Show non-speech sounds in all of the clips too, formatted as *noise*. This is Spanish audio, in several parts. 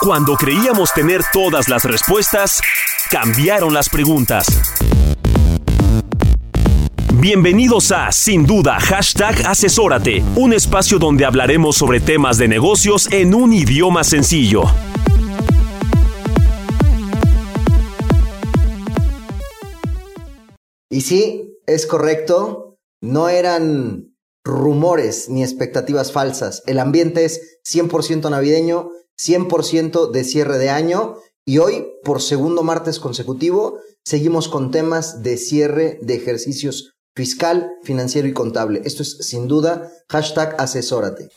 Cuando creíamos tener todas las respuestas, cambiaron las preguntas. Bienvenidos a Sin Duda Hashtag Asesórate, un espacio donde hablaremos sobre temas de negocios en un idioma sencillo. Y sí, es correcto, no eran rumores ni expectativas falsas. El ambiente es 100% navideño, 100% de cierre de año y hoy, por segundo martes consecutivo, seguimos con temas de cierre de ejercicios fiscal, financiero y contable. Esto es sin duda hashtag asesórate.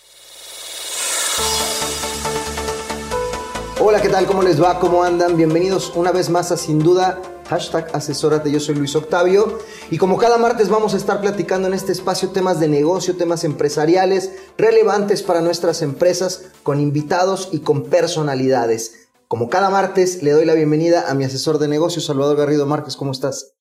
Hola, ¿qué tal? ¿Cómo les va? ¿Cómo andan? Bienvenidos una vez más a Sin Duda hashtag asesórate. Yo soy Luis Octavio y como cada martes vamos a estar platicando en este espacio temas de negocio, temas empresariales relevantes para nuestras empresas con invitados y con personalidades. Como cada martes le doy la bienvenida a mi asesor de negocios, Salvador Garrido Márquez. ¿Cómo estás?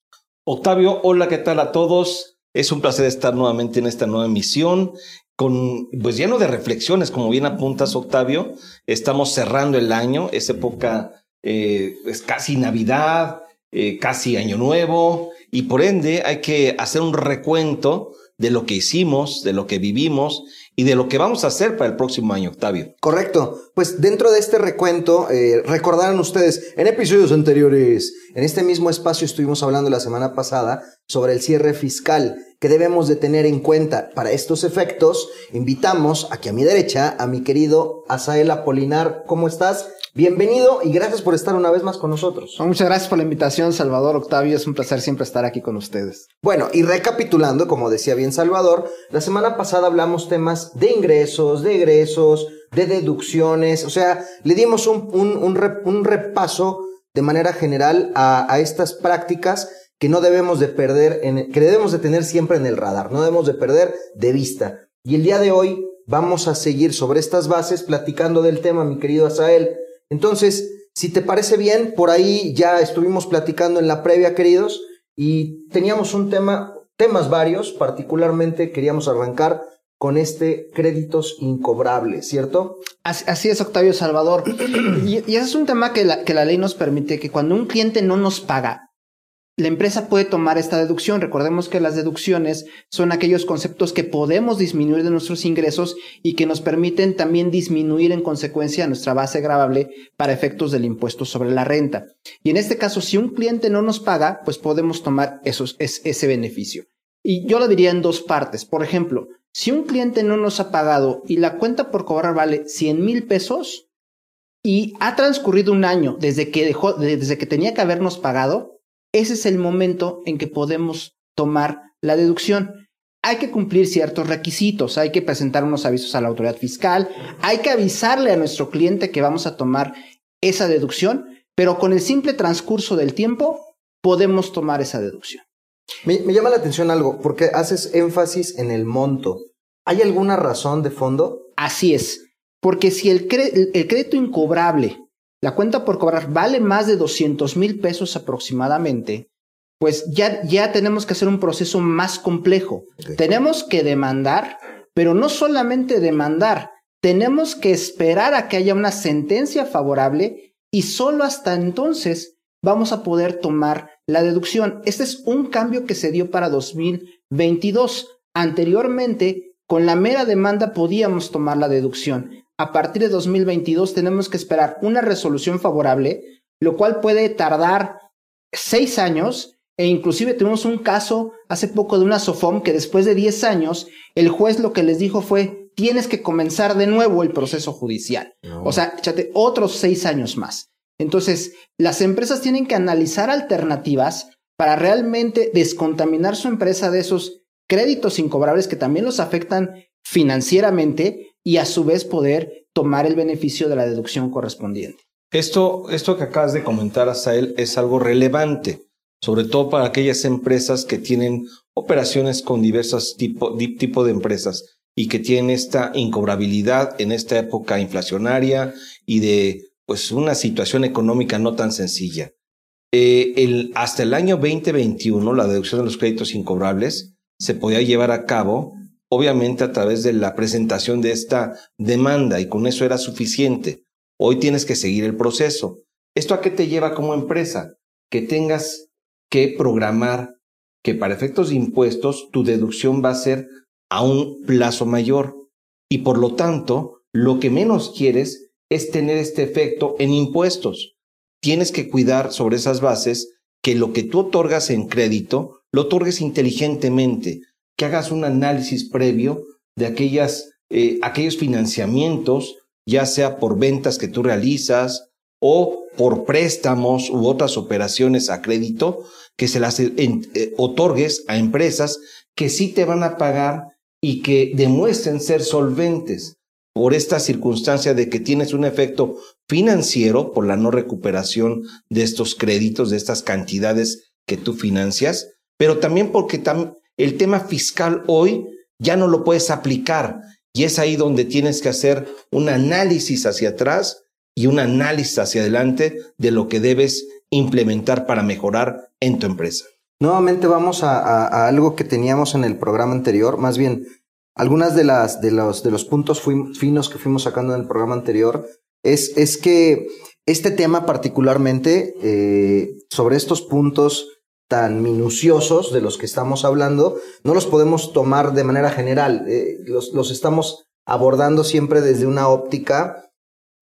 Octavio, hola, ¿qué tal a todos? Es un placer estar nuevamente en esta nueva emisión con pues lleno de reflexiones, como bien apuntas, Octavio. Estamos cerrando el año, es época, eh, es casi Navidad, eh, casi Año Nuevo, y por ende hay que hacer un recuento de lo que hicimos, de lo que vivimos y de lo que vamos a hacer para el próximo año, Octavio. Correcto. Pues dentro de este recuento, eh, recordarán ustedes, en episodios anteriores, en este mismo espacio estuvimos hablando la semana pasada sobre el cierre fiscal que debemos de tener en cuenta. Para estos efectos, invitamos aquí a mi derecha a mi querido Asael Apolinar. ¿Cómo estás? Bienvenido y gracias por estar una vez más con nosotros. Muchas gracias por la invitación, Salvador Octavio. Es un placer siempre estar aquí con ustedes. Bueno, y recapitulando, como decía bien Salvador, la semana pasada hablamos temas de ingresos, de egresos, de deducciones, o sea, le dimos un, un, un, rep, un repaso de manera general a, a, estas prácticas que no debemos de perder, en, que debemos de tener siempre en el radar, no debemos de perder de vista. Y el día de hoy vamos a seguir sobre estas bases platicando del tema, mi querido Asael. Entonces, si te parece bien, por ahí ya estuvimos platicando en la previa, queridos, y teníamos un tema, temas varios, particularmente queríamos arrancar con este créditos incobrables, ¿cierto? Así, así es, Octavio Salvador. *clears throat* y, y, ese es un tema que la, que la ley nos permite, que cuando un cliente no nos paga, la empresa puede tomar esta deducción. Recordemos que las deducciones son aquellos conceptos que podemos disminuir de nuestros ingresos y que nos permiten también disminuir en consecuencia nuestra base gravable para efectos del impuesto sobre la renta. Y en este caso, si un cliente no nos paga, pues podemos tomar esos, es, ese beneficio. Y yo lo diría en dos partes. Por ejemplo, si un cliente no nos ha pagado y la cuenta por cobrar vale 100 mil pesos y ha transcurrido un año desde que dejó, desde que tenía que habernos pagado, ese es el momento en que podemos tomar la deducción. Hay que cumplir ciertos requisitos, hay que presentar unos avisos a la autoridad fiscal, hay que avisarle a nuestro cliente que vamos a tomar esa deducción, pero con el simple transcurso del tiempo podemos tomar esa deducción. Me, me llama la atención algo, porque haces énfasis en el monto. ¿Hay alguna razón de fondo? Así es, porque si el, el crédito incobrable la cuenta por cobrar vale más de 200 mil pesos aproximadamente, pues ya, ya tenemos que hacer un proceso más complejo. Okay. Tenemos que demandar, pero no solamente demandar, tenemos que esperar a que haya una sentencia favorable y solo hasta entonces vamos a poder tomar la deducción. Este es un cambio que se dio para 2022. Anteriormente, con la mera demanda podíamos tomar la deducción a partir de 2022 tenemos que esperar una resolución favorable, lo cual puede tardar seis años e inclusive tuvimos un caso hace poco de una SOFOM que después de 10 años el juez lo que les dijo fue tienes que comenzar de nuevo el proceso judicial. No. O sea, échate otros seis años más. Entonces, las empresas tienen que analizar alternativas para realmente descontaminar su empresa de esos créditos incobrables que también los afectan financieramente y a su vez poder tomar el beneficio de la deducción correspondiente. Esto, esto que acabas de comentar, Asael, es algo relevante, sobre todo para aquellas empresas que tienen operaciones con diversos tipos tipo de empresas y que tienen esta incobrabilidad en esta época inflacionaria y de pues una situación económica no tan sencilla. Eh, hasta el año 2021, la deducción de los créditos incobrables se podía llevar a cabo, obviamente a través de la presentación de esta demanda y con eso era suficiente. Hoy tienes que seguir el proceso. ¿Esto a qué te lleva como empresa? Que tengas que programar que para efectos de impuestos tu deducción va a ser a un plazo mayor y por lo tanto lo que menos quieres es tener este efecto en impuestos tienes que cuidar sobre esas bases que lo que tú otorgas en crédito, lo otorgues inteligentemente, que hagas un análisis previo de aquellas, eh, aquellos financiamientos, ya sea por ventas que tú realizas o por préstamos u otras operaciones a crédito, que se las eh, otorgues a empresas que sí te van a pagar y que demuestren ser solventes por esta circunstancia de que tienes un efecto financiero por la no recuperación de estos créditos, de estas cantidades que tú financias, pero también porque el tema fiscal hoy ya no lo puedes aplicar y es ahí donde tienes que hacer un análisis hacia atrás y un análisis hacia adelante de lo que debes implementar para mejorar en tu empresa. Nuevamente vamos a algo que teníamos en el programa anterior, más bien algunas de las de los de los puntos finos que fuimos sacando en el programa anterior es, es que este tema particularmente eh, sobre estos puntos tan minuciosos de los que estamos hablando no los podemos tomar de manera general eh, los, los estamos abordando siempre desde una óptica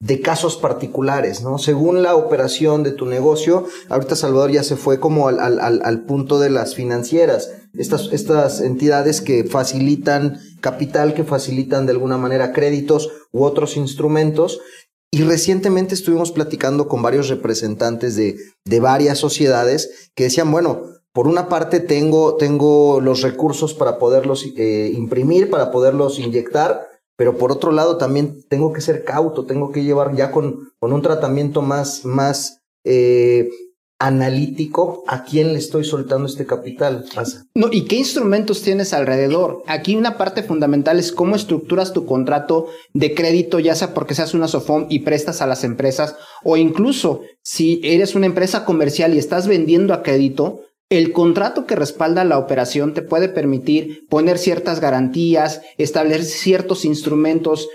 de casos particulares, ¿no? Según la operación de tu negocio, ahorita Salvador ya se fue como al, al, al punto de las financieras, estas, estas entidades que facilitan capital, que facilitan de alguna manera créditos u otros instrumentos. Y recientemente estuvimos platicando con varios representantes de, de varias sociedades que decían, bueno, por una parte tengo, tengo los recursos para poderlos eh, imprimir, para poderlos inyectar, pero por otro lado también tengo que ser cauto, tengo que llevar ya con, con un tratamiento más, más eh, analítico a quién le estoy soltando este capital. No, ¿y qué instrumentos tienes alrededor? Aquí una parte fundamental es cómo estructuras tu contrato de crédito, ya sea porque seas una SOFOM y prestas a las empresas, o incluso si eres una empresa comercial y estás vendiendo a crédito, el contrato que respalda la operación te puede permitir poner ciertas garantías, establecer ciertos instrumentos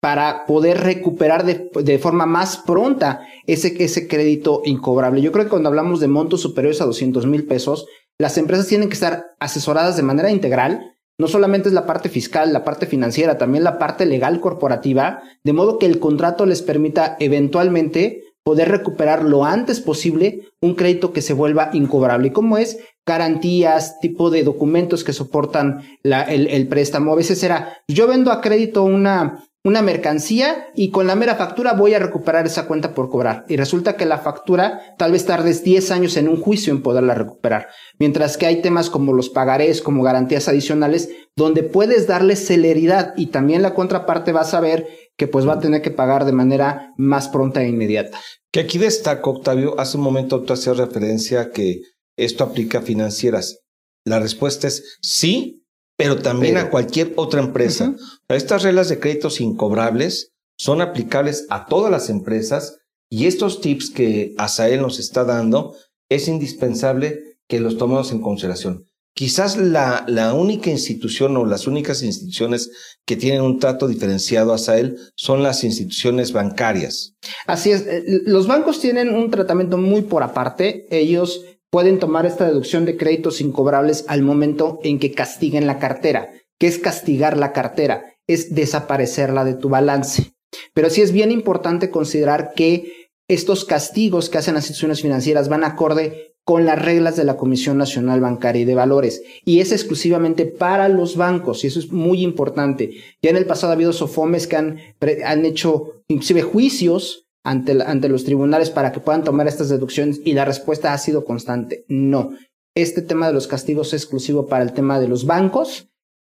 para poder recuperar de, forma más pronta ese, ese crédito incobrable. Yo creo que cuando hablamos de montos superiores a 200 mil pesos, las empresas tienen que estar asesoradas de manera integral. No solamente es la parte fiscal, la parte financiera, también la parte legal corporativa, de modo que el contrato les permita eventualmente poder recuperar lo antes posible un crédito que se vuelva incobrable. ¿Y cómo es? Garantías, tipo de documentos que soportan el, el, préstamo. A veces era, yo vendo a crédito una, una mercancía y con la mera factura voy a recuperar esa cuenta por cobrar. Y resulta que la factura tal vez tardes 10 años en un juicio en poderla recuperar. Mientras que hay temas como los pagarés, como garantías adicionales, donde puedes darle celeridad y también la contraparte va a saber que pues va a tener que pagar de manera más pronta e inmediata. Que aquí destaco, Octavio, hace un momento tú hacías referencia a que esto aplica a financieras. La respuesta es sí, pero también a cualquier otra empresa. Estas reglas de créditos incobrables son aplicables a todas las empresas y estos tips que Asael nos está dando es indispensable que los tomemos en consideración. Quizás la, la única institución o las únicas instituciones que tienen un trato diferenciado a Asael son las instituciones bancarias. Así es, eh, los bancos tienen un tratamiento muy por aparte. Ellos pueden tomar esta deducción de créditos incobrables al momento en que castiguen la cartera. ¿Qué es castigar la cartera? Es desaparecerla de tu balance. Pero sí es bien importante considerar que estos castigos que hacen las instituciones financieras van acorde con las reglas de la Comisión Nacional Bancaria y de Valores. Y es exclusivamente para los bancos, y eso es muy importante. Ya en el pasado ha habido sofomes que han, han hecho inclusive juicios ante, ante los tribunales para que puedan tomar estas deducciones y la respuesta ha sido constante, no. Este tema de los castigos es exclusivo para el tema de los bancos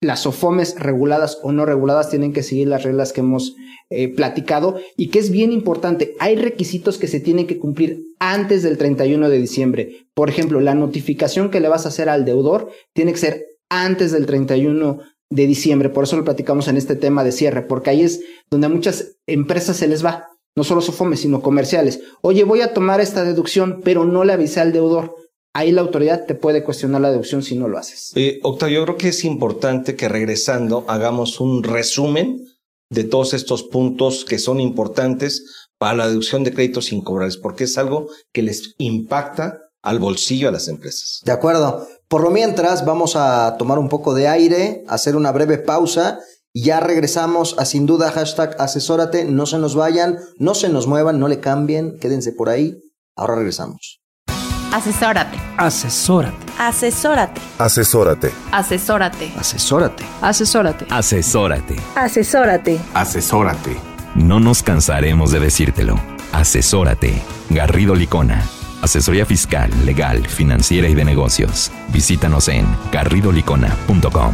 las SOFOMES reguladas o no reguladas tienen que seguir las reglas que hemos eh, platicado y que es bien importante. Hay requisitos que se tienen que cumplir antes del 31 de diciembre. Por ejemplo, la notificación que le vas a hacer al deudor tiene que ser antes del 31 de diciembre. Por eso lo platicamos en este tema de cierre, porque ahí es donde a muchas empresas se les va, no solo SOFOMES, sino comerciales. Oye, voy a tomar esta deducción, pero no le avisé al deudor ahí la autoridad te puede cuestionar la deducción si no lo haces. Eh, Octavio, yo creo que es importante que regresando hagamos un resumen de todos estos puntos que son importantes para la deducción de créditos incobrables, porque es algo que les impacta al bolsillo a las empresas. De acuerdo. Por lo mientras, vamos a tomar un poco de aire, hacer una breve pausa ya regresamos a sin duda hashtag asesórate. No se nos vayan, no se nos muevan, no le cambien, quédense por ahí. Ahora regresamos. Asesórate. Asesórate. Asesórate. Asesórate. Asesórate. Asesórate. Asesórate. Asesórate. Asesórate. Asesórate. No nos cansaremos de decírtelo. Asesórate. Garrido Licona. Asesoría fiscal, legal, financiera y de negocios. Visítanos en garridolicona.com.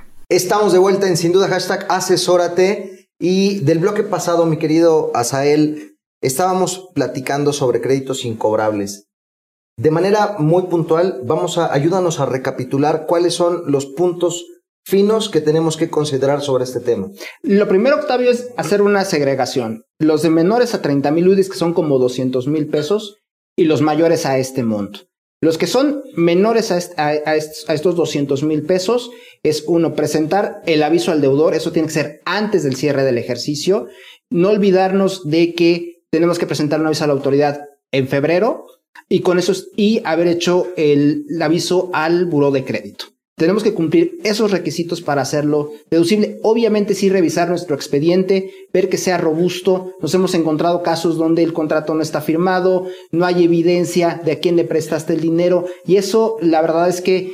Estamos de vuelta en sin duda hashtag asesórate y del bloque pasado, mi querido Asael, estábamos platicando sobre créditos incobrables. De manera muy puntual, vamos a ayúdanos a recapitular cuáles son los puntos finos que tenemos que considerar sobre este tema. Lo primero, Octavio, es hacer una segregación. Los de menores a 30 mil UDIs, que son como 200 mil pesos, y los mayores a este monto. Los que son menores a, estos 200 mil pesos es uno, presentar el aviso al deudor, eso tiene que ser antes del cierre del ejercicio. No olvidarnos de que tenemos que presentar un aviso a la autoridad en febrero y con eso y haber hecho el, aviso al buró de crédito. Tenemos que cumplir esos requisitos para hacerlo deducible. Obviamente sí revisar nuestro expediente, ver que sea robusto. Nos hemos encontrado casos donde el contrato no está firmado, no hay evidencia de a quién le prestaste el dinero y eso la verdad es que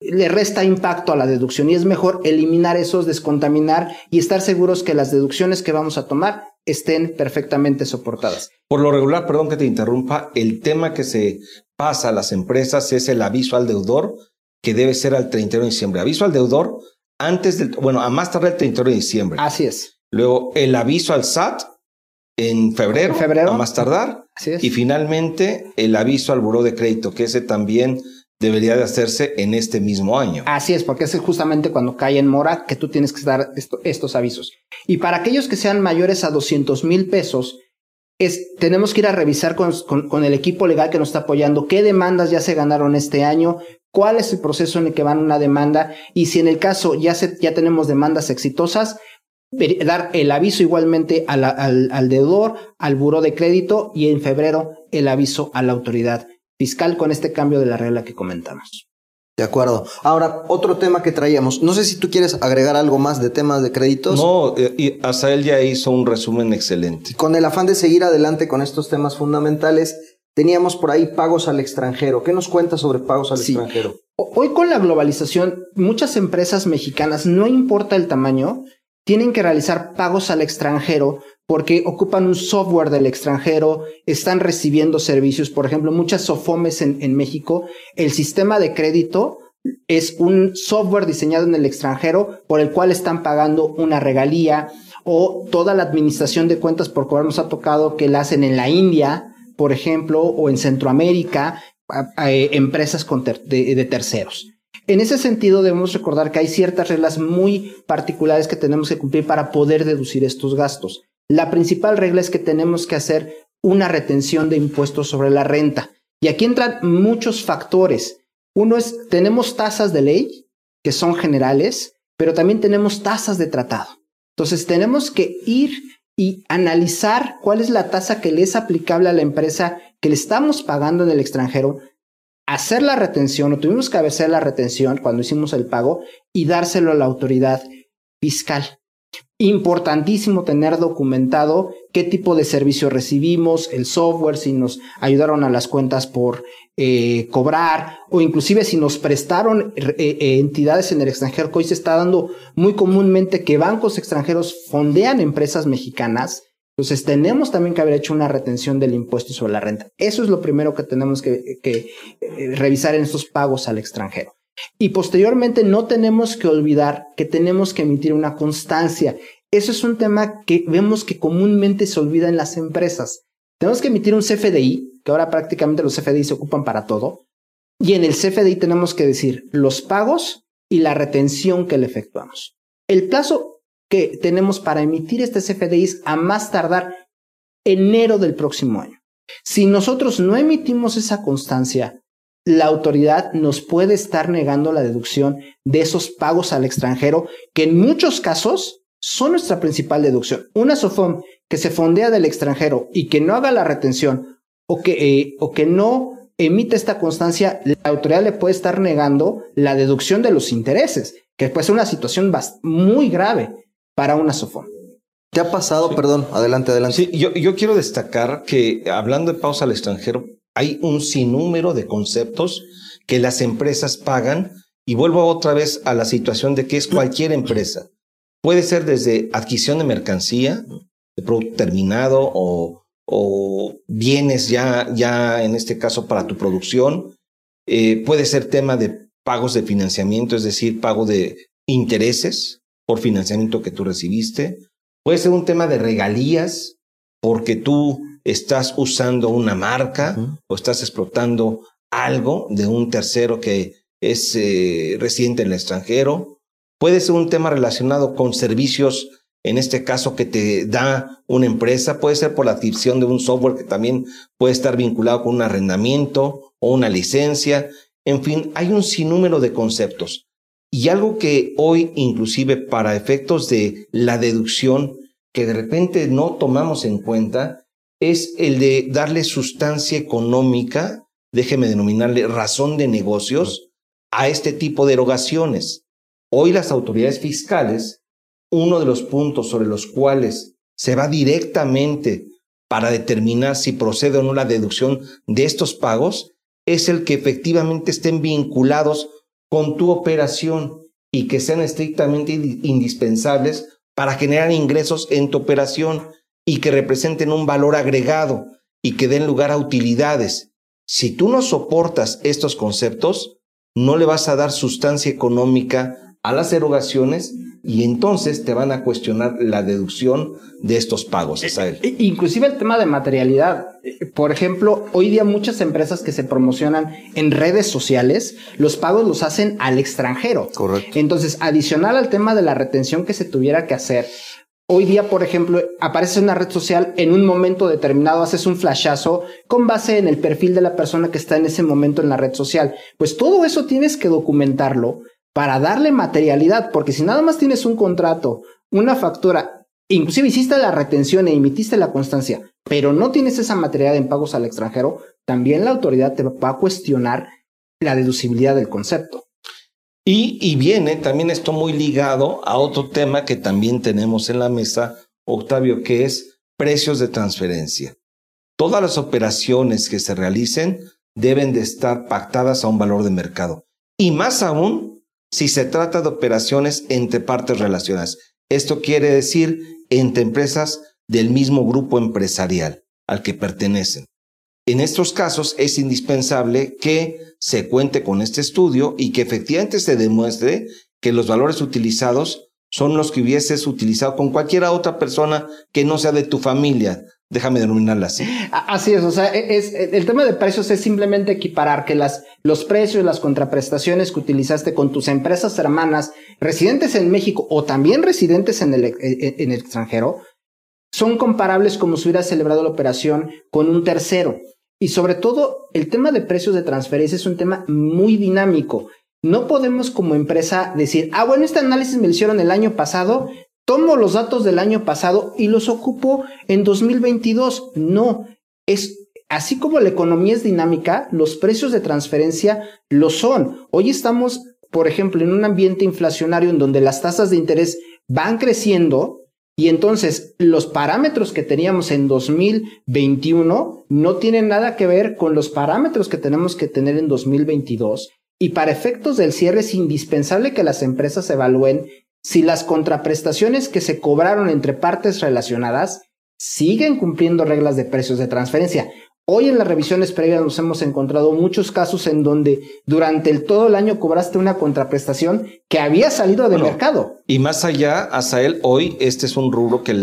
le resta impacto a la deducción y es mejor eliminar esos, descontaminar y estar seguros que las deducciones que vamos a tomar estén perfectamente soportadas. Por lo regular, perdón que te interrumpa, el tema que se pasa a las empresas es el aviso al deudor, que debe ser al 31 de diciembre. Aviso al deudor antes del, bueno, a más tarde el 31 de diciembre. Así es. Luego el aviso al SAT en febrero, febrero. a más tardar. Así es. Y finalmente el aviso al buró de crédito, que ese también debería de hacerse en este mismo año. Así es, porque es justamente cuando cae en mora que tú tienes que dar estos avisos. Y para aquellos que sean mayores a 200 mil pesos, es, tenemos que ir a revisar con, con, el equipo legal que nos está apoyando qué demandas ya se ganaron este año, cuál es el proceso en el que van una demanda y si en el caso ya, se, ya tenemos demandas exitosas, dar el aviso igualmente al, al, al deudor, al buró de crédito y en febrero el aviso a la autoridad fiscal con este cambio de la regla que comentamos. De acuerdo. Ahora, otro tema que traíamos. No sé si tú quieres agregar algo más de temas de créditos. No, eh, hasta él ya hizo un resumen excelente. Con el afán de seguir adelante con estos temas fundamentales, teníamos por ahí pagos al extranjero. ¿Qué nos cuenta sobre pagos al extranjero? Hoy con la globalización, muchas empresas mexicanas, no importa el tamaño, tienen que realizar pagos al extranjero porque ocupan un software del extranjero, están recibiendo servicios, por ejemplo, muchas SOFOMES en, en México, el sistema de crédito es un software diseñado en el extranjero por el cual están pagando una regalía o toda la administración de cuentas por cobrar nos ha tocado que la hacen en la India, por ejemplo, o en Centroamérica, empresas de terceros. En ese sentido, debemos recordar que hay ciertas reglas muy particulares que tenemos que cumplir para poder deducir estos gastos. La principal regla es que tenemos que hacer una retención de impuestos sobre la renta. Y aquí entran muchos factores. Uno es, tenemos tasas de ley, que son generales, pero también tenemos tasas de tratado. Entonces, tenemos que ir y analizar cuál es la tasa que le es aplicable a la empresa que le estamos pagando en el extranjero hacer la retención o tuvimos que hacer la retención cuando hicimos el pago y dárselo a la autoridad fiscal. Importantísimo tener documentado qué tipo de servicio recibimos, el software, si nos ayudaron a las cuentas por eh, cobrar o inclusive si nos prestaron eh, eh, entidades en el extranjero, hoy se está dando muy comúnmente que bancos extranjeros fondean empresas mexicanas. Entonces tenemos también que haber hecho una retención del impuesto sobre la renta. Eso es lo primero que tenemos que, que revisar en estos pagos al extranjero. Y posteriormente no tenemos que olvidar que tenemos que emitir una constancia. Eso es un tema que vemos que comúnmente se olvida en las empresas. Tenemos que emitir un CFDI, que ahora prácticamente los CFDI se ocupan para todo. Y en el CFDI tenemos que decir los pagos y la retención que le efectuamos. El plazo que tenemos para emitir este CFDI es a más tardar enero del próximo año. Si nosotros no emitimos esa constancia, la autoridad nos puede estar negando la deducción de esos pagos al extranjero, que en muchos casos son nuestra principal deducción. Una SOFOM que se fondea del extranjero y que no haga la retención o que, eh, o que no emite esta constancia, la autoridad le puede estar negando la deducción de los intereses, que puede ser una situación muy grave para una SOFOM. ¿Qué ha pasado? Perdón, adelante, adelante. Sí, yo, yo quiero destacar que hablando de pagos al extranjero, hay un sinnúmero de conceptos que las empresas pagan y vuelvo otra vez a la situación de que es cualquier empresa. Puede ser desde adquisición de mercancía, de producto terminado o, bienes ya, ya en este caso para tu producción. Eh, puede ser tema de pagos de financiamiento, es decir, pago de intereses por financiamiento que tú recibiste. Puede ser un tema de regalías porque tú estás usando una marca o estás explotando algo de un tercero que es eh, residente en el extranjero. Puede ser un tema relacionado con servicios, en este caso que te da una empresa. Puede ser por la adquisición de un software que también puede estar vinculado con un arrendamiento o una licencia. En fin, hay un sinnúmero de conceptos. Y algo que hoy, inclusive para efectos de la deducción, que de repente no tomamos en cuenta, es el de darle sustancia económica, déjeme denominarle razón de negocios, a este tipo de erogaciones. Hoy las autoridades fiscales, uno de los puntos sobre los cuales se va directamente para determinar si procede o no la deducción de estos pagos, es el que efectivamente estén vinculados con tu operación y que sean estrictamente indispensables para generar ingresos en tu operación y que representen un valor agregado y que den lugar a utilidades. Si tú no soportas estos conceptos, no le vas a dar sustancia económica a las erogaciones y entonces te van a cuestionar la deducción de estos pagos, Isael. E, inclusive el tema de materialidad. Por ejemplo, hoy día muchas empresas que se promocionan en redes sociales, los pagos los hacen al extranjero. Correcto. Entonces, adicional al tema de la retención que se tuviera que hacer, Hoy día, por ejemplo, aparece en una red social en un momento determinado, haces un flashazo con base en el perfil de la persona que está en ese momento en la red social. Pues todo eso tienes que documentarlo para darle materialidad, porque si nada más tienes un contrato, una factura, inclusive hiciste la retención e emitiste la constancia, pero no tienes esa materialidad en pagos al extranjero, también la autoridad te va a cuestionar la deducibilidad del concepto. Y, viene también esto muy ligado a otro tema que también tenemos en la mesa, Octavio, que es precios de transferencia. Todas las operaciones que se realicen deben de estar pactadas a un valor de mercado. Y más aún si se trata de operaciones entre partes relacionadas. Esto quiere decir entre empresas del mismo grupo empresarial al que pertenecen. En estos casos es indispensable que se cuente con este estudio y que efectivamente se demuestre que los valores utilizados son los que hubieses utilizado con cualquier otra persona que no sea de tu familia. Déjame denominarla así. Así es, o sea, e, es, el tema de precios es simplemente equiparar que las, los precios, las contraprestaciones que utilizaste con tus empresas hermanas residentes en México o también residentes en el, e, e, en el extranjero son comparables como si hubieras celebrado la operación con un tercero. Y sobre todo, el tema de precios de transferencia es un tema muy dinámico. No podemos como empresa decir, ah, bueno, este análisis me lo hicieron el año pasado, tomo los datos del año pasado y los ocupo en 2022. No, es así como la economía es dinámica, los precios de transferencia lo son. Hoy estamos, por ejemplo, en un ambiente inflacionario en donde las tasas de interés van creciendo y entonces los parámetros que teníamos en 2021 no tienen nada que ver con los parámetros que tenemos que tener en 2022. Y para efectos del cierre es indispensable que las empresas evalúen si las contraprestaciones que se cobraron entre partes relacionadas siguen cumpliendo reglas de precios de transferencia. Hoy en las revisiones previas nos hemos encontrado muchos casos en donde durante el, todo el año cobraste una contraprestación que había salido del mercado. Y más allá, Asael, hoy este es un rubro que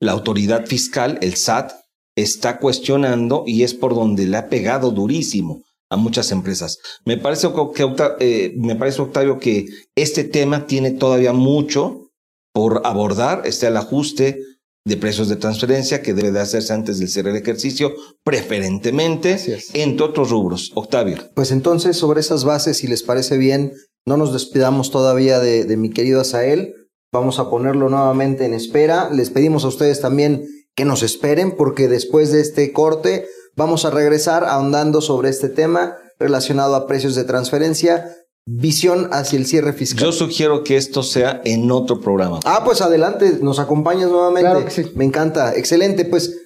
la autoridad fiscal, el SAT, está cuestionando y es por donde le ha pegado durísimo a muchas empresas. Me parece, que, eh, me parece Octavio, que este tema tiene todavía mucho por abordar, este el ajuste de precios de transferencia que debe de hacerse antes del cierre del ejercicio, preferentemente, entre otros rubros. Octavio. Pues entonces, sobre esas bases, si les parece bien, no nos despidamos todavía de, de mi querido Asael. Vamos a ponerlo nuevamente en espera. Les pedimos a ustedes también que nos esperen porque después de este corte vamos a regresar ahondando sobre este tema relacionado a precios de transferencia visión hacia el cierre fiscal. Yo sugiero que esto sea en otro programa. Ah, pues adelante, nos acompañas nuevamente. Claro que sí. Me encanta, excelente. Pues,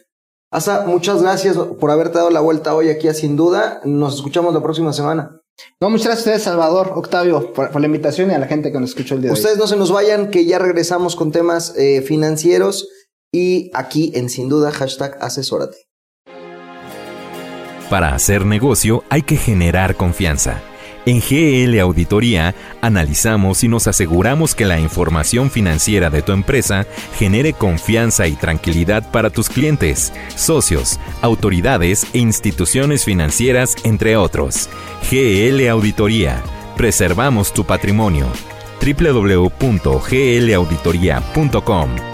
Asa, muchas gracias por haberte dado la vuelta hoy aquí a Sin Duda. Nos escuchamos la próxima semana. No, muchas gracias a ustedes, Salvador, Octavio, por, la invitación y a la gente que nos escuchó el día de hoy. Ustedes no se nos vayan, que ya regresamos con temas eh, financieros y aquí en Sin Duda, hashtag asesórate. Para hacer negocio hay que generar confianza. En GL Auditoría analizamos y nos aseguramos que la información financiera de tu empresa genere confianza y tranquilidad para tus clientes, socios, autoridades e instituciones financieras, entre otros. GL Auditoría. Preservamos tu patrimonio. www.glauditoría.com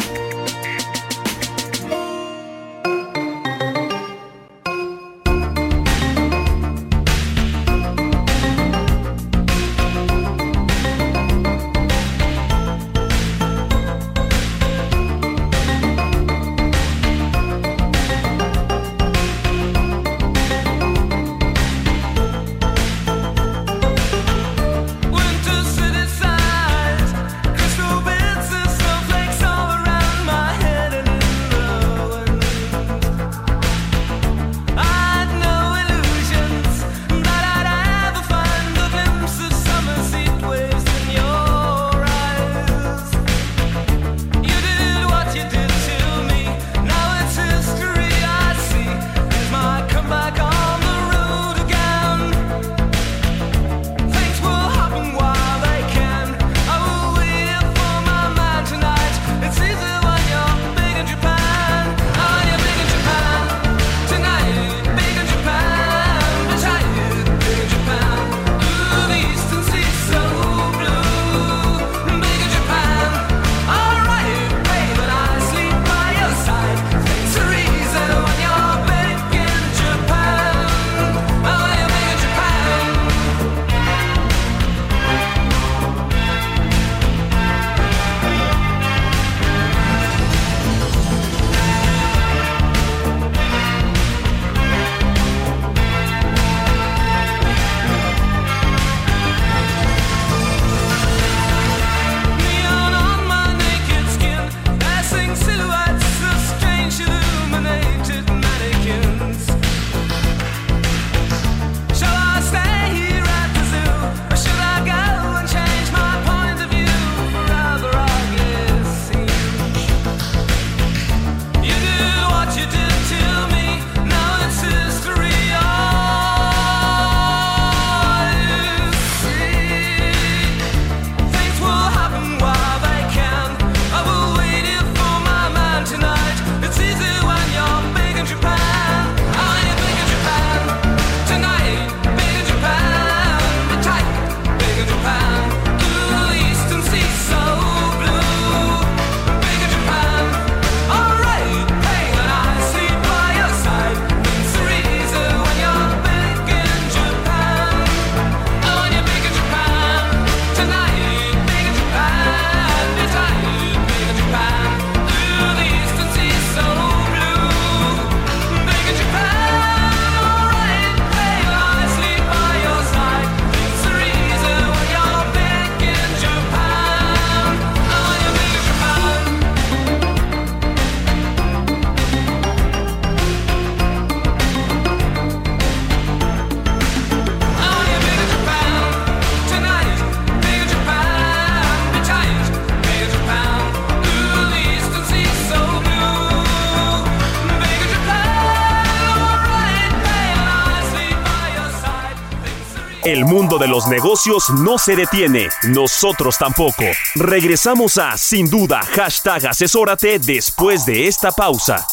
mundo de los negocios no se detiene, nosotros tampoco. Regresamos a Sin Duda, hashtag asesórate después de esta pausa.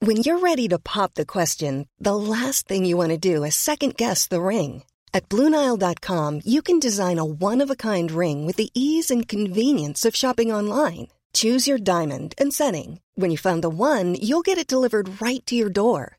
When you're ready to pop the question, the last thing you want to do is second guess the ring. At Bluenile.com, you can design a one of a kind ring with the ease and convenience of shopping online. Choose your diamond and setting. When you find the one, you'll get it delivered right to your door.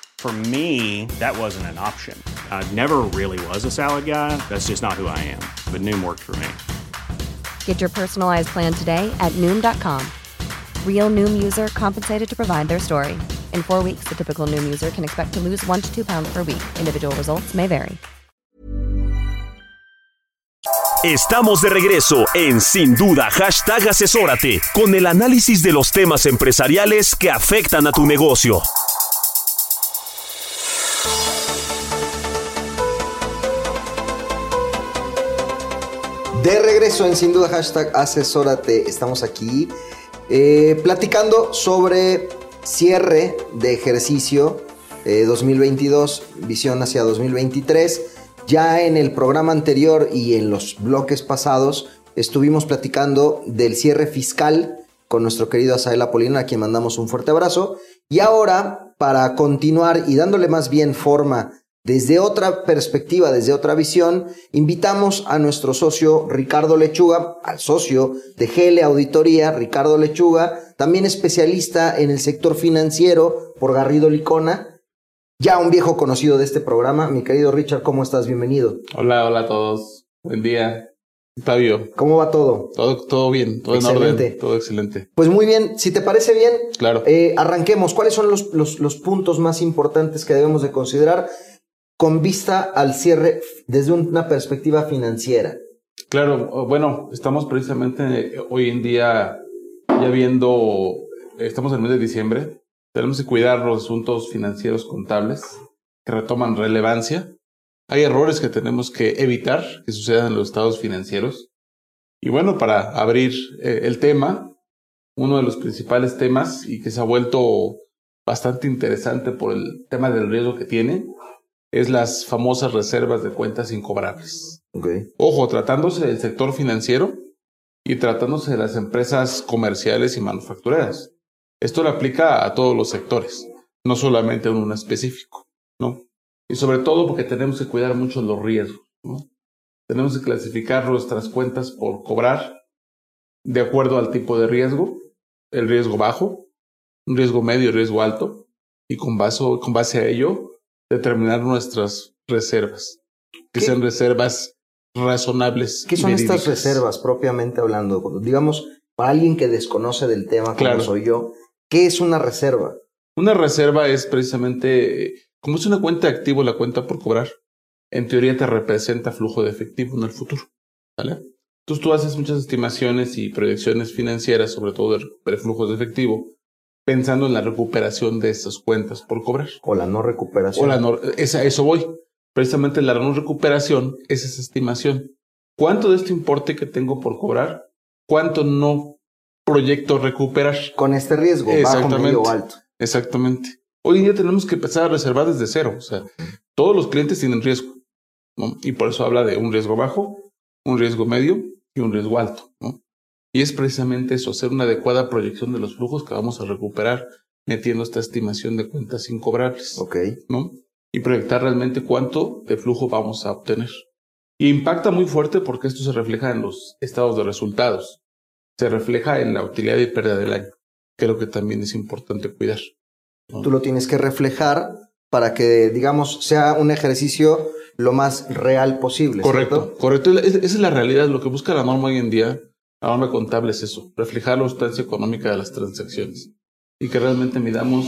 For me, that wasn't an option. I never really was a salad guy. That's just not who I am. But Noom worked for me. Get your personalized plan today at Noom.com. Real Noom user compensated to provide their story. In four weeks, the typical Noom user can expect to lose one to two pounds per week. Individual results may vary. Estamos de regreso en Sin Duda, hashtag asesórate, con el análisis de los temas empresariales que afectan a tu negocio. De regreso en Sin Duda asesórate, estamos aquí eh, platicando sobre cierre de ejercicio eh, 2022, visión hacia 2023. Ya en el programa anterior y en los bloques pasados estuvimos platicando del cierre fiscal con nuestro querido Asael Apolino, a quien mandamos un fuerte abrazo. Y ahora, para continuar y dándole más bien forma desde otra perspectiva, desde otra visión, invitamos a nuestro socio Ricardo Lechuga, al socio de GL Auditoría, Ricardo Lechuga, también especialista en el sector financiero por Garrido Licona, ya un viejo conocido de este programa. Mi querido Richard, ¿cómo estás? Bienvenido. Hola, hola a todos. Buen día. Octavio. ¿Cómo va todo? Todo, todo bien, todo Excelente. en orden, todo excelente. Pues muy bien, si te parece bien, Claro. eh, arranquemos. ¿Cuáles son los, los, los puntos más importantes que debemos de considerar con vista al cierre desde una perspectiva financiera? Claro, bueno, estamos precisamente eh, hoy en día ya viendo, estamos en el mes de diciembre, tenemos que cuidar los asuntos financieros contables que retoman relevancia. Hay errores que tenemos que evitar que sucedan en los estados financieros. Y bueno, para abrir eh, el tema, uno de los principales temas y que se ha vuelto bastante interesante por el tema del riesgo que tiene, es las famosas reservas de cuentas incobrables. Ojo, tratándose del sector financiero y tratándose de las empresas comerciales y manufactureras. Esto lo aplica a todos los sectores, no solamente a uno específico, ¿no? Y sobre todo porque tenemos que cuidar mucho los riesgos, ¿no? Tenemos que clasificar nuestras cuentas por cobrar de acuerdo al tipo de riesgo, el riesgo bajo, un riesgo medio y riesgo alto, y con base, con base a ello determinar nuestras reservas, que ¿Qué? sean reservas razonables. ¿Qué son estas reservas propiamente hablando? Digamos, para alguien que desconoce del tema como Claro. soy yo, ¿qué es una reserva? Una reserva es precisamente, eh, como es una cuenta de activo, la cuenta por cobrar, en teoría te representa flujo de efectivo en el futuro. ¿Vale? Entonces tú haces muchas estimaciones y proyecciones financieras, sobre todo de recuperar flujos de efectivo, pensando en la recuperación de esas cuentas por cobrar. O la no recuperación. O la no, eso voy. Precisamente la no recuperación es esa estimación. ¿Cuánto de este importe que tengo por cobrar? ¿Cuánto no proyecto recuperar? Con este riesgo, bajo, medio alto. Exactamente. Hoy en día tenemos que empezar a reservar desde cero. O sea, todos los clientes tienen riesgo. ¿no? Y por eso habla de un riesgo bajo, un riesgo medio y un riesgo alto. ¿no? Y es precisamente eso, hacer una adecuada proyección de los flujos que vamos a recuperar metiendo esta estimación de cuentas incobrables. Ok. ¿no? Y proyectar realmente cuánto de flujo vamos a obtener. Y impacta muy fuerte porque esto se refleja en los estados de resultados. Se refleja en la utilidad y pérdida del año. Creo que también es importante cuidar. Tú lo tienes que reflejar para que, digamos, sea un ejercicio lo más real posible. Correcto, ¿cierto? correcto. Es- Esa es la realidad. Lo que busca la norma hoy en día, la norma contable es eso, reflejar la sustancia económica de las transacciones y que realmente midamos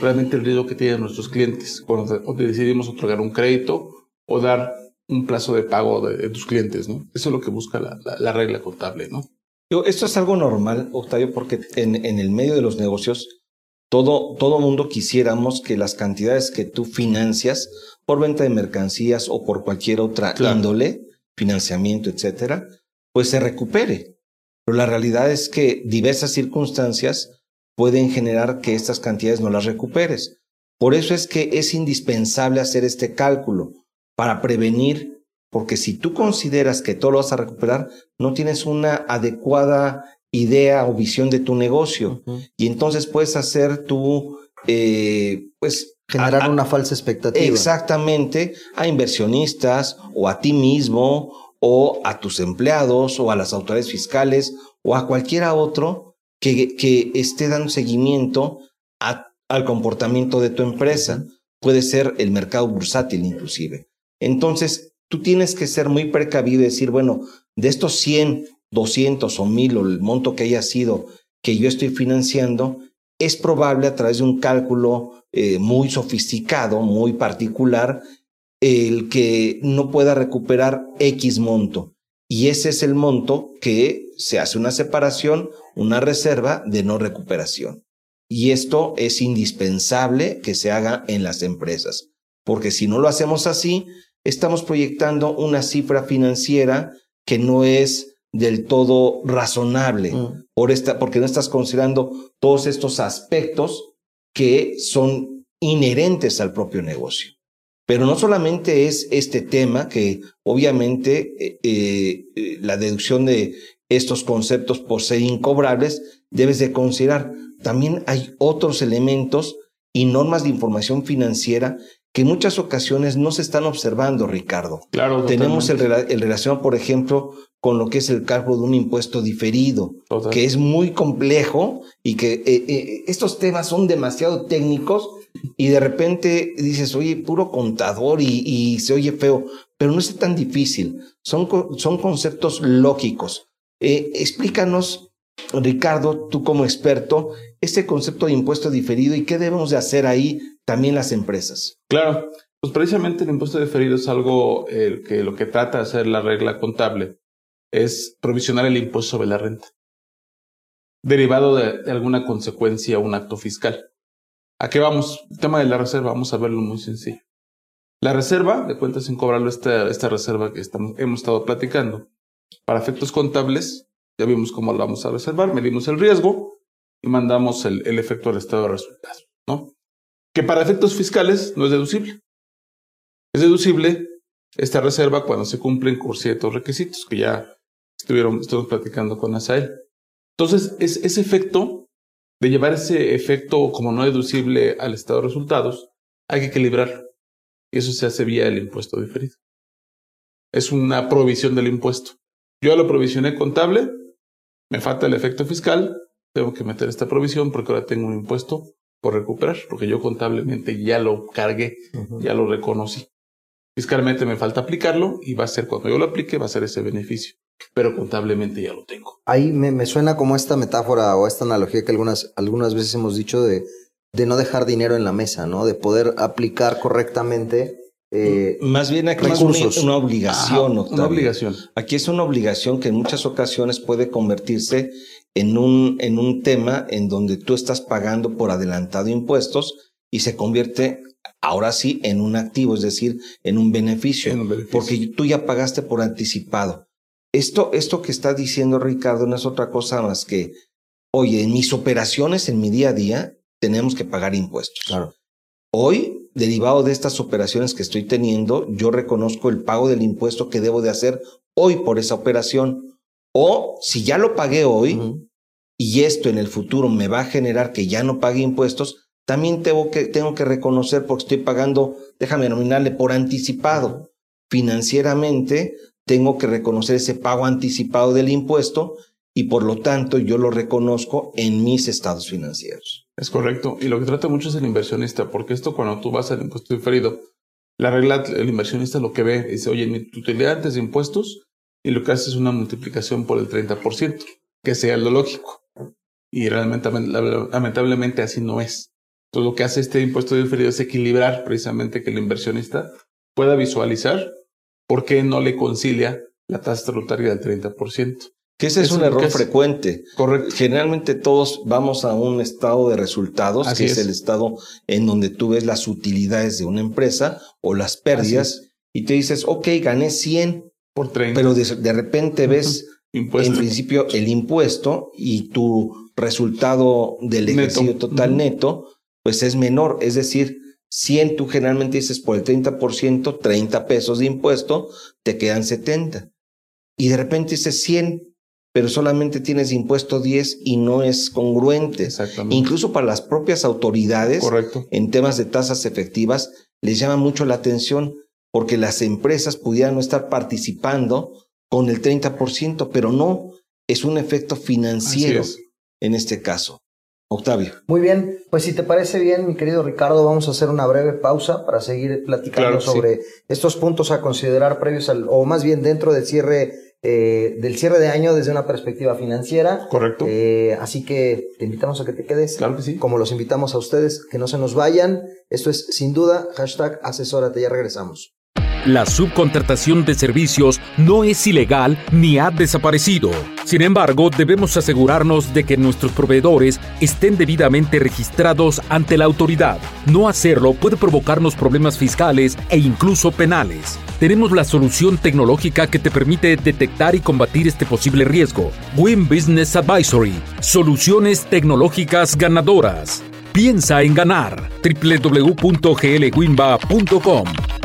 realmente el riesgo que tienen nuestros clientes cuando decidimos otorgar un crédito o dar un plazo de pago de, de tus clientes, ¿no? Eso es lo que busca la, la, la regla contable, ¿no? Yo, esto es algo normal, Octavio, porque en, en el medio de los negocios, todo, todo mundo quisiéramos que las cantidades que tú financias por venta de mercancías o por cualquier otra Claro. índole, financiamiento, etcétera, pues se recupere. Pero la realidad es que diversas circunstancias pueden generar que estas cantidades no las recuperes. Por eso es que es indispensable hacer este cálculo para prevenir, porque si tú consideras que todo lo vas a recuperar, no tienes una adecuada idea o visión de tu negocio. Y entonces puedes hacer tu, eh, pues... Generar a- una falsa expectativa. Exactamente, a inversionistas o a ti mismo o a tus empleados o a las autoridades fiscales o a cualquiera otro que, que esté dando seguimiento a- al comportamiento de tu empresa. Puede ser el mercado bursátil inclusive. Entonces, tú tienes que ser muy precavido y decir, bueno, de estos 100, 200 o 1000 o el monto que haya sido que yo estoy financiando, es probable a través de un cálculo eh, muy sofisticado, muy particular, el que no pueda recuperar X monto. Y ese es el monto que se hace una separación, una reserva de no recuperación. Y esto es indispensable que se haga en las empresas, porque si no lo hacemos así, estamos proyectando una cifra financiera que no es del todo razonable, por esta, porque no estás considerando todos estos aspectos que son inherentes al propio negocio. Pero no solamente es este tema que obviamente eh, eh, la deducción de estos conceptos por ser incobrables debes de considerar. También hay otros elementos y normas de información financiera que en muchas ocasiones no se están observando, Ricardo. Claro, Tenemos el, el relación, por ejemplo, con lo que es el cálculo de un impuesto diferido, Total. que es muy complejo y que eh, eh, estos temas son demasiado técnicos y de repente dices, oye, puro contador y, y se oye feo, pero no es tan difícil, son, son conceptos lógicos. Eh, explícanos, Ricardo, tú como experto, este concepto de impuesto diferido y qué debemos de hacer ahí también las empresas. Claro, pues precisamente el impuesto diferido es algo que lo que trata de hacer la regla contable es provisionar el impuesto sobre la renta, derivado de, alguna consecuencia o un acto fiscal. ¿A qué vamos? El tema de la reserva, vamos a verlo muy sencillo. La reserva, de cuentas sin cobrarlo, esta, esta reserva que estamos, hemos estado platicando, para efectos contables, ya vimos cómo la vamos a reservar, medimos el riesgo y mandamos el, el efecto al estado de resultados, ¿no? Que para efectos fiscales no es deducible. Es deducible esta reserva cuando se cumplen con ciertos requisitos que ya estuvieron, estuvimos platicando con Asael. Entonces, es, ese efecto, de llevar ese efecto como no deducible al estado de resultados, hay que equilibrarlo. Y eso se hace vía el impuesto diferido. Es una provisión del impuesto. Yo ya lo provisioné contable, me falta el efecto fiscal, tengo que meter esta provisión porque ahora tengo un impuesto por recuperar, porque yo contablemente ya lo cargué, ya lo reconocí. Fiscalmente me falta aplicarlo y va a ser cuando yo lo aplique, va a ser ese beneficio, pero contablemente ya lo tengo. Ahí me, me suena como esta metáfora o esta analogía que algunas, algunas veces hemos dicho de, de no dejar dinero en la mesa, ¿no? De poder aplicar correctamente eh, Más bien aquí es una, obligación, Ajá, una Octavio. obligación. Aquí es una obligación que en muchas ocasiones puede convertirse en un, en un tema en donde tú estás pagando por adelantado impuestos y se convierte ahora sí en un activo, es decir, en un beneficio, En un beneficio. porque tú ya pagaste por anticipado. Esto, esto que está diciendo Ricardo no es otra cosa más que, oye, en mis operaciones, en mi día a día, tenemos que pagar impuestos. Claro. Hoy, derivado de estas operaciones que estoy teniendo, yo reconozco el pago del impuesto que debo de hacer hoy por esa operación. O si ya lo pagué hoy y esto en el futuro me va a generar que ya no pague impuestos, también tengo que, tengo que reconocer porque estoy pagando, déjame nominarle por anticipado. Financieramente, tengo que reconocer ese pago anticipado del impuesto y por lo tanto yo lo reconozco en mis estados financieros. Es correcto. Y lo que trata mucho es el inversionista, porque esto cuando tú vas al impuesto diferido, la regla, el inversionista lo que ve, dice, oye, mi utilidad antes de impuestos, y lo que hace es una multiplicación por el 30%, que sea lo lógico. Y realmente, lamentablemente, así no es. Entonces, lo que hace este impuesto diferido es equilibrar precisamente que el inversionista pueda visualizar ¿por qué no le concilia la tasa tributaria del 30%? Que ese es un error es. frecuente. Correcto. Generalmente todos vamos a un estado de resultados, Así que es. es. el estado en donde tú ves las utilidades de una empresa o las pérdidas y te dices, ok, gané 100, Por 30. pero de, de repente ves en principio el impuesto y tu resultado del Neto. ejercicio total neto, pues es menor. Es decir, 100 tú generalmente dices por el 30%, 30 pesos de impuesto, te quedan 70. Y de repente dices 100, pero solamente tienes impuesto 10 y no es congruente. Exactamente. Incluso para las propias autoridades, Correcto. en temas de tasas efectivas, les llama mucho la atención porque las empresas pudieran no estar participando con el 30%, pero no es un efecto financiero es. en este caso. Octavio. Muy bien, pues si te parece bien, mi querido Ricardo, vamos a hacer una breve pausa para seguir platicando Claro que sí. sobre estos puntos a considerar previos al, o más bien dentro del cierre, eh, del cierre de año desde una perspectiva financiera. Correcto. Eh, así que te invitamos a que te quedes. Claro que sí. Como los invitamos a ustedes, que no se nos vayan. Esto es sin duda, hashtag asesórate, ya regresamos. La subcontratación de servicios no es ilegal ni ha desaparecido. Sin embargo, debemos asegurarnos de que nuestros proveedores estén debidamente registrados ante la autoridad. No hacerlo puede provocarnos problemas fiscales e incluso penales. Tenemos la solución tecnológica que te permite detectar y combatir este posible riesgo. Win Business Advisory. Soluciones tecnológicas ganadoras. Piensa en ganar. www.glwinba.com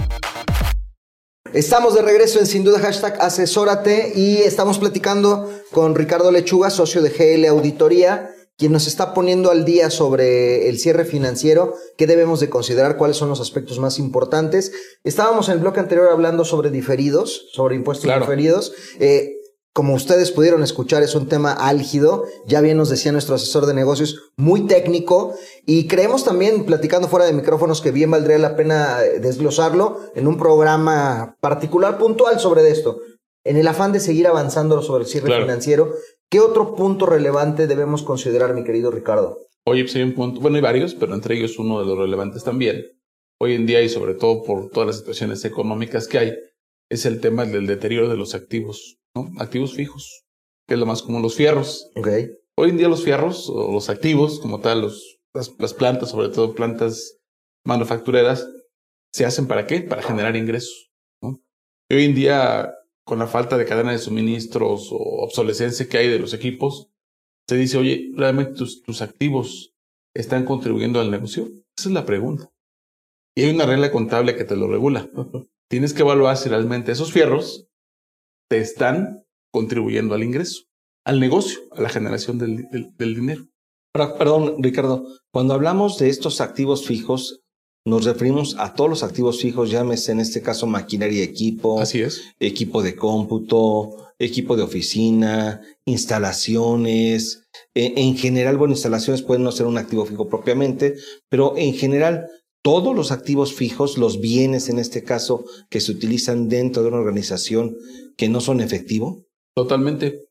Estamos de regreso en Sin Duda Hashtag Asesórate y estamos platicando con Ricardo Lechuga, socio de GL Auditoría, quien nos está poniendo al día sobre el cierre financiero, qué debemos de considerar, cuáles son los aspectos más importantes. Estábamos en el bloque anterior hablando sobre diferidos, sobre impuestos Claro. diferidos. Eh, como ustedes pudieron escuchar, es un tema álgido. Ya bien nos decía nuestro asesor de negocios, muy técnico. Y creemos también, platicando fuera de micrófonos, que bien valdría la pena eh, desglosarlo en un programa particular, puntual sobre esto. En el afán de seguir avanzando sobre el cierre Claro. financiero, ¿qué otro punto relevante debemos considerar, mi querido Ricardo? Oye, pues hay un punto, bueno, hay varios, pero entre ellos uno de los relevantes también. Hoy en día y sobre todo por todas las situaciones económicas que hay, es el tema del deterioro de los activos, ¿no? Activos fijos, que es lo más común, los fierros. Hoy en día los fierros, o los activos como tal, los, las, las plantas, sobre todo plantas manufactureras, ¿se hacen para qué? Para generar ingresos. ¿no? Y hoy en día, con la falta de cadena de suministros o obsolescencia que hay de los equipos, se dice, oye, ¿realmente tus, tus activos están contribuyendo al negocio? Esa es la pregunta. Y hay una regla contable que te lo regula. *laughs* Tienes que evaluar si realmente esos fierros te están contribuyendo al ingreso, al negocio, a la generación del, del- del dinero. Pero, perdón, Ricardo, cuando hablamos de estos activos fijos, nos referimos a todos los activos fijos, llámese en este caso maquinaria y equipo, Así es. equipo de cómputo, equipo de oficina, instalaciones. Eh, en general, bueno, instalaciones pueden no ser un activo fijo propiamente, pero en general, todos los activos fijos, los bienes en este caso, que se utilizan dentro de una organización que no son efectivo. Totalmente.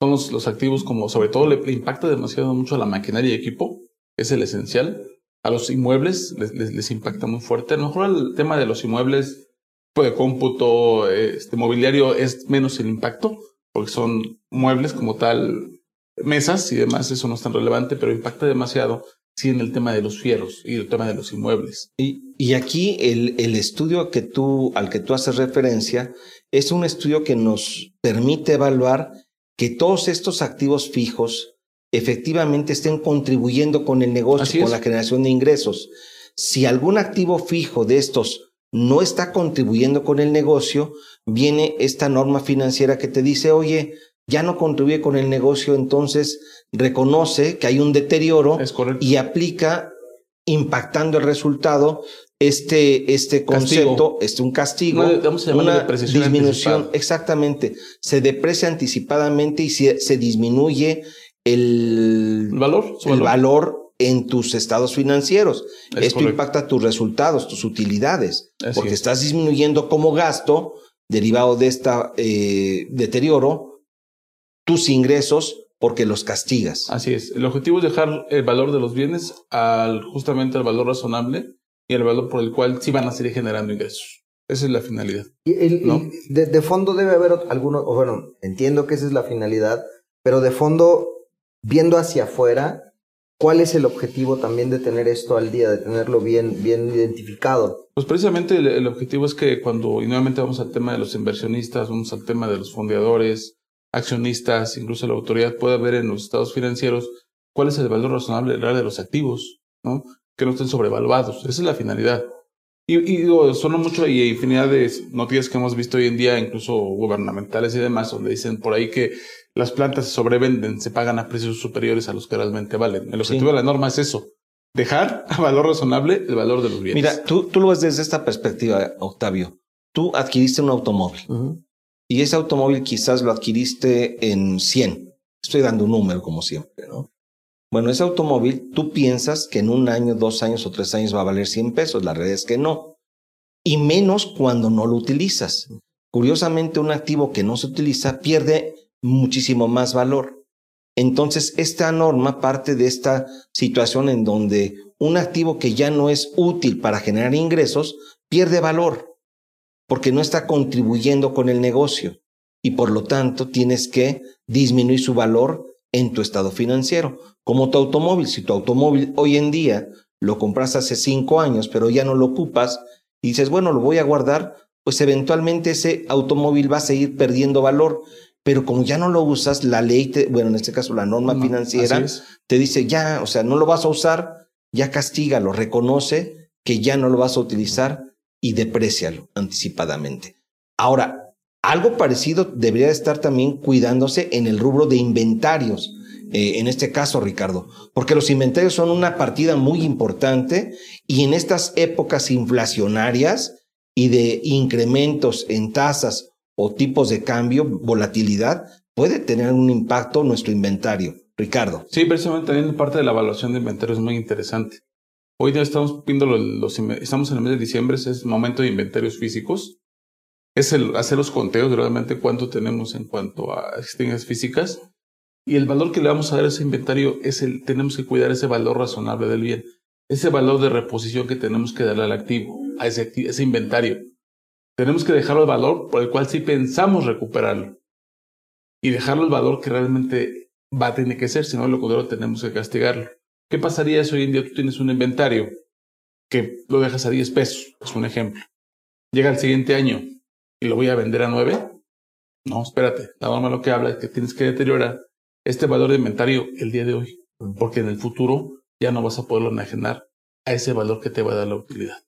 Son los, activos como sobre todo le, impacta demasiado mucho a la maquinaria y equipo, es el esencial. A los inmuebles les, les, les impacta muy fuerte. A lo mejor el tema de los inmuebles, tipo de cómputo, este mobiliario es menos el impacto, porque son muebles como tal, mesas y demás, eso no es tan relevante, pero impacta demasiado sí en el tema de los fierros y el tema de los inmuebles. Y, y aquí el, el estudio que tú, al que tú haces referencia es un estudio que nos permite evaluar que todos estos activos fijos efectivamente estén contribuyendo con el negocio, Así con es. la generación de ingresos. Si algún activo fijo de estos no está contribuyendo con el negocio, viene esta norma financiera que te dice, oye, ya no contribuye con el negocio, entonces reconoce que hay un deterioro y aplica impactando el resultado este, este Castigo. concepto, este un castigo, Una- vamos a llamarle una depreciación disminución, anticipada. exactamente, se deprecia anticipadamente y se, se disminuye el, valor, el valor. valor en tus estados financieros. Es Esto correcto. impacta tus resultados, tus utilidades, Así porque es. estás disminuyendo como gasto derivado de este deterioro tus ingresos porque los castigas. Así es. El objetivo es dejar el valor de los bienes al justamente al valor razonable y el valor por el cual sí van a seguir generando ingresos. Esa es la finalidad. Y el- ¿no? y de, de fondo debe haber algunos, o bueno, entiendo que esa es la finalidad, pero de fondo, viendo hacia afuera, ¿cuál es el objetivo también de tener esto al día, de tenerlo bien, bien identificado? Pues precisamente el, el objetivo es que cuando, y nuevamente vamos al tema de los inversionistas, vamos al tema de los fondeadores, accionistas, incluso la autoridad pueda ver en los estados financieros cuál es el valor razonable real de los activos, ¿no? Que no estén sobrevaluados. Esa es la finalidad. Y, y digo, suena mucho y hay infinidad de noticias que hemos visto hoy en día, incluso gubernamentales y demás, donde dicen por ahí que las plantas se sobrevenden, se pagan a precios superiores a los que realmente valen. El objetivo Sí. de la norma es eso, dejar a valor razonable el valor de los bienes. Mira, tú, tú lo ves desde esta perspectiva, Octavio. Tú adquiriste un automóvil y ese automóvil quizás lo adquiriste en 100. Estoy dando un número como siempre, ¿no? Bueno, ese automóvil, tú piensas que en un año, dos años o tres años va a valer 100 pesos. La realidad es que no. Y menos cuando no lo utilizas. Curiosamente, un activo que no se utiliza pierde muchísimo más valor. Entonces, esta norma parte de esta situación en donde un activo que ya no es útil para generar ingresos pierde valor porque no está contribuyendo con el negocio y por lo tanto tienes que disminuir su valor en tu estado financiero. Como tu automóvil, si tu automóvil hoy en día lo compras hace cinco años pero ya no lo ocupas y dices, bueno, lo voy a guardar, pues eventualmente ese automóvil va a seguir perdiendo valor. Pero como ya no lo usas, la ley, te- bueno, en este caso la norma No, financiera, te dice ya, o sea, no lo vas a usar, ya castígalo, reconoce que ya no lo vas a utilizar y deprécialo anticipadamente. Ahora, algo parecido debería estar también cuidándose en el rubro de inventarios. eh, en este caso, Ricardo, porque los inventarios son una partida muy importante y en estas épocas inflacionarias y de incrementos en tasas o tipos de cambio, volatilidad, puede tener un impacto nuestro inventario. Ricardo. Sí, precisamente también parte de la evaluación de inventario es muy interesante. Hoy ya estamos viendo los, estamos en el mes de diciembre, es el momento de inventarios físicos. Es el hacer los conteos de realmente cuánto tenemos en cuanto a extingues físicas. Y el valor que le vamos a dar a ese inventario es el, tenemos que cuidar ese valor razonable del bien. Ese valor de reposición que tenemos que darle al activo, a ese, ese inventario. Tenemos que dejarlo al valor por el cual sí pensamos recuperarlo. Y dejarlo al valor que realmente va a tener que ser, si no lo contrario tenemos que castigarlo. ¿Qué pasaría si hoy en día tú tienes un inventario que lo dejas a 10 pesos? Es un ejemplo. Llega el siguiente año y lo voy a vender a 9. No, espérate. La norma lo que habla es que tienes que deteriorar este valor de inventario el día de hoy, porque en el futuro ya no vas a poderlo enajenar a ese valor que te va a dar la utilidad.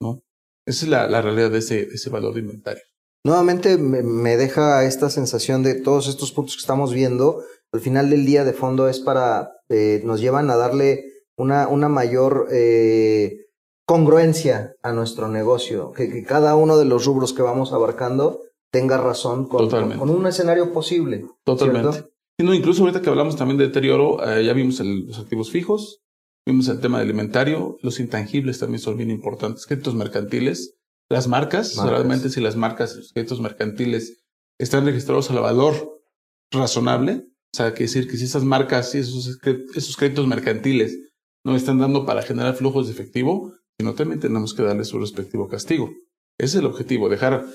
¿no? Esa es la, la realidad de ese, de ese valor de inventario. Nuevamente me, me deja esta sensación de todos estos puntos que estamos viendo. Al final del día, de fondo, es para. Eh, nos llevan a darle una, una mayor eh, congruencia a nuestro negocio. Que, que cada uno de los rubros que vamos abarcando tenga razón con, con, un escenario posible. Totalmente. ¿cierto? Y no, incluso ahorita que hablamos también de deterioro, eh, ya vimos el- los activos fijos, vimos el tema del inventario, los intangibles también son bien importantes, créditos mercantiles, las marcas, Marcas. realmente si las marcas, los créditos mercantiles están registrados al valor razonable, o sea, quiere decir que si esas marcas y esos, esos créditos mercantiles no están dando para generar flujos de efectivo, sino también tenemos que darle su respectivo castigo. Ese es el objetivo, dejar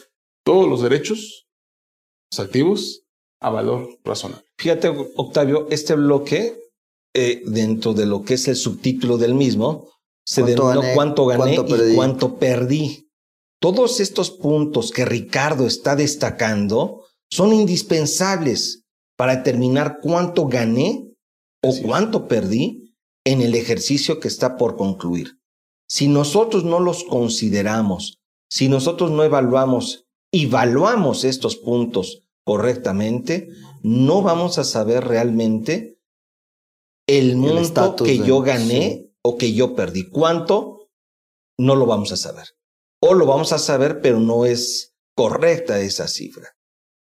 todos los derechos, los activos, a valor razonable. Fíjate, Octavio, este bloque, eh, dentro de lo que es el subtítulo del mismo, se ¿Cuánto denominó gané? cuánto gané ¿Cuánto y perdí? cuánto perdí. Todos estos puntos que Ricardo está destacando son indispensables para determinar cuánto gané o cuánto perdí en el ejercicio que está por concluir. Si nosotros no los consideramos, si nosotros no evaluamos, evaluamos estos puntos correctamente, no vamos a saber realmente el monto que de- yo gané sí. o que yo perdí. ¿Cuánto? No lo vamos a saber. O lo vamos a saber, pero no es correcta esa cifra.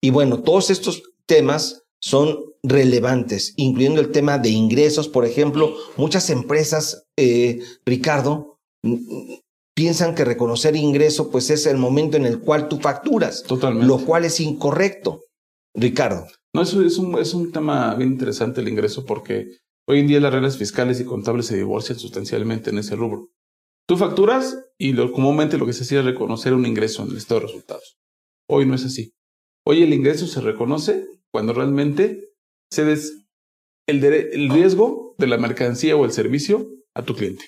Y bueno, todos estos temas son relevantes, incluyendo el tema de ingresos. Por ejemplo, muchas empresas, eh, Ricardo, mm, mm, piensan que reconocer ingreso pues es el momento en el cual tú facturas, Totalmente. lo cual es incorrecto. Ricardo. No, eso es un, es un tema bien interesante el ingreso porque hoy en día las reglas fiscales y contables se divorcian sustancialmente en ese rubro. Tú facturas y lo, comúnmente lo que se hacía es reconocer un ingreso en el estado de resultados. Hoy no es así. Hoy el ingreso se reconoce cuando realmente cedes el, el riesgo de la mercancía o el servicio a tu cliente.